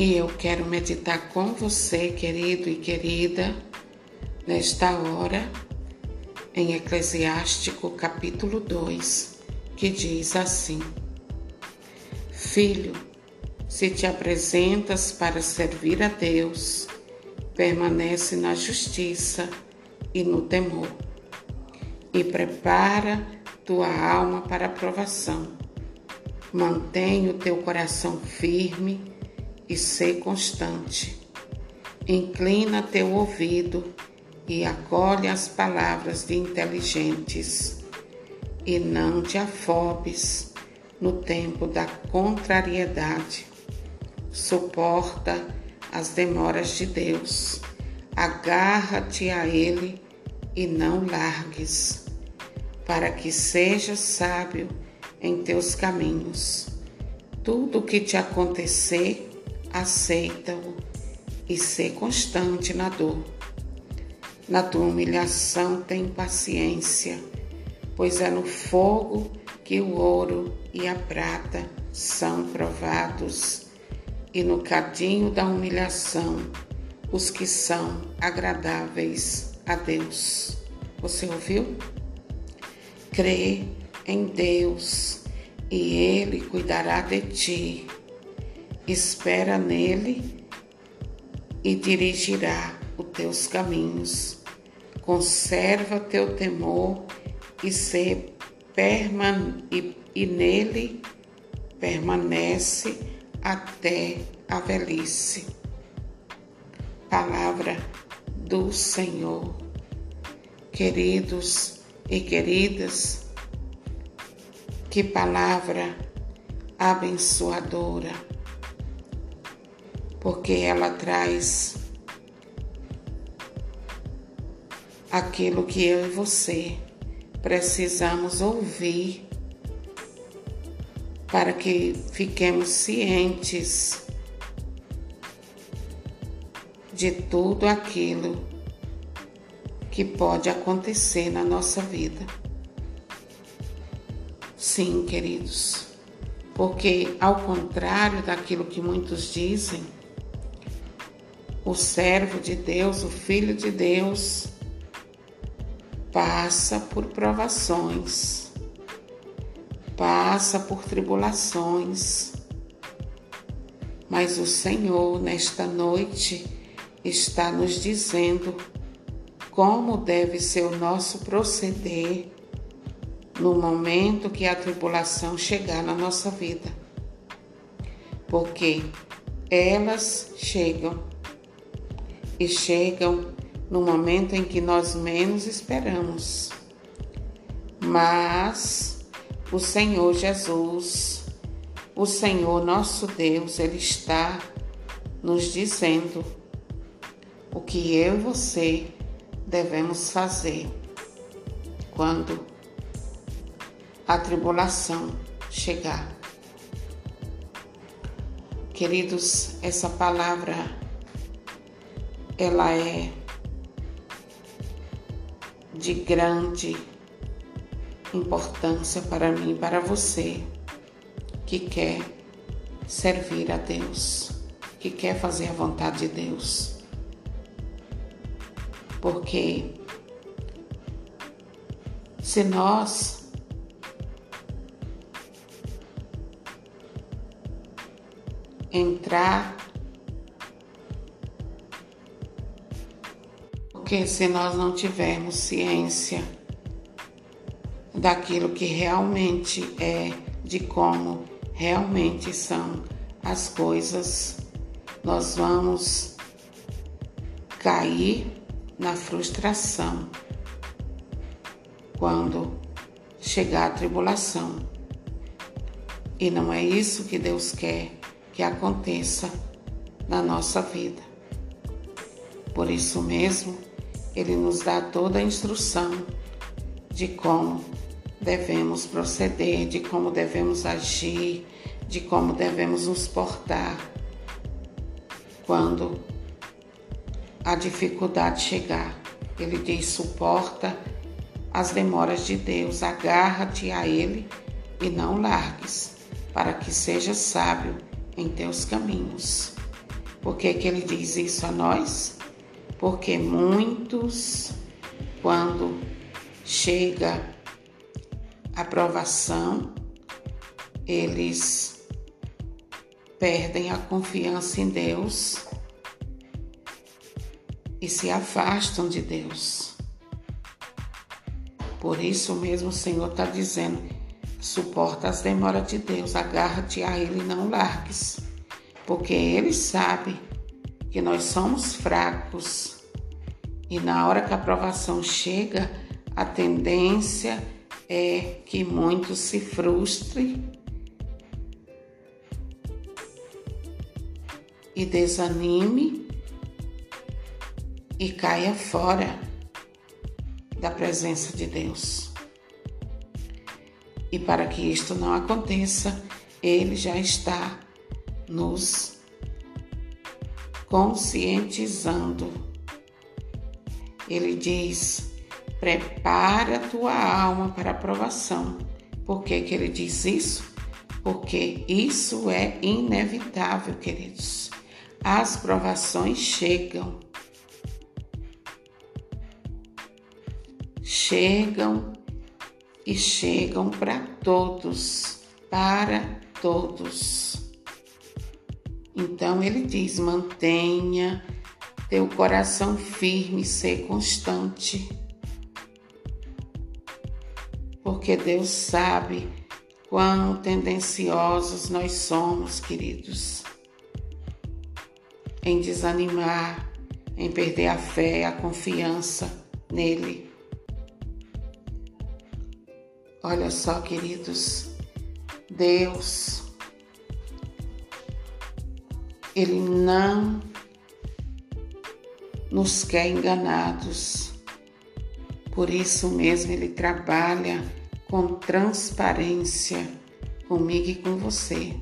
E eu quero meditar com você, querido e querida, nesta hora, em Eclesiástico capítulo 2, que diz assim: Filho, se te apresentas para servir a Deus, permanece na justiça e no temor, e prepara tua alma para a provação. Mantém o teu coração firme e ser constante. Inclina teu ouvido e acolhe as palavras de inteligentes, e não te afobes no tempo da contrariedade. Suporta as demoras de Deus, agarra-te a Ele e não largues, para que sejas sábio em teus caminhos. Tudo o que te acontecer, aceita-o e ser constante na dor. Na tua humilhação tem paciência, pois é no fogo que o ouro e a prata são provados, e no cadinho da humilhação os que são agradáveis a Deus. Você ouviu? Crê em Deus e Ele cuidará de ti espera nele e dirigirá os teus caminhos. Conserva teu temor e, perman e, e nele permanece até a velhice. Palavra do Senhor. Queridos e queridas, que palavra abençoadora porque ela traz aquilo que eu e você precisamos ouvir para que fiquemos cientes de tudo aquilo que pode acontecer na nossa vida. Sim, queridos, porque ao contrário daquilo que muitos dizem, o servo de Deus, o filho de Deus, passa por provações, passa por tribulações, mas o Senhor, nesta noite, está nos dizendo como deve ser o nosso proceder no momento que a tribulação chegar na nossa vida. Porque elas chegam e chegam no momento em que nós menos esperamos. Mas o Senhor Jesus, o Senhor nosso Deus, Ele está nos dizendo o que eu e você devemos fazer quando a tribulação chegar. Queridos, essa palavra ela é de grande importância para mim e para você que quer servir a Deus, que quer fazer a vontade de Deus. Porque se nós entrar Porque se nós não tivermos ciência daquilo que realmente é, de como realmente são as coisas, nós vamos cair na frustração quando chegar a tribulação. E não é isso que Deus quer que aconteça na nossa vida. Por isso mesmo, ele nos dá toda a instrução de como devemos proceder, de como devemos agir, de como devemos nos portar quando a dificuldade chegar. Ele diz: suporta as demoras de Deus, agarra-te a Ele e não largues, para que sejas sábio em teus caminhos. Por que, que ele diz isso a nós? Porque muitos, quando chega a aprovação, eles perdem a confiança em Deus e se afastam de Deus. Por isso mesmo o Senhor está dizendo: suporta as demoras de Deus, agarra-te a Ele e não largues, porque Ele sabe que nós somos fracos e na hora que a provação chega, a tendência é que muitos se frustrem e desanime e caia fora da presença de Deus. E para que isto não aconteça, Ele já está nos conscientizando. Ele diz: prepara tua alma para a provação. Por que, que ele diz isso? Porque isso é inevitável, queridos. As provações chegam chegam e chegam para todos, para todos. Então ele diz: mantenha teu coração firme, ser constante, porque Deus sabe quão tendenciosos nós somos, queridos, em desanimar, em perder a fé, a confiança nele. Olha só, queridos, Deus, Ele não nos quer enganados. Por isso mesmo Ele trabalha com transparência comigo e com você.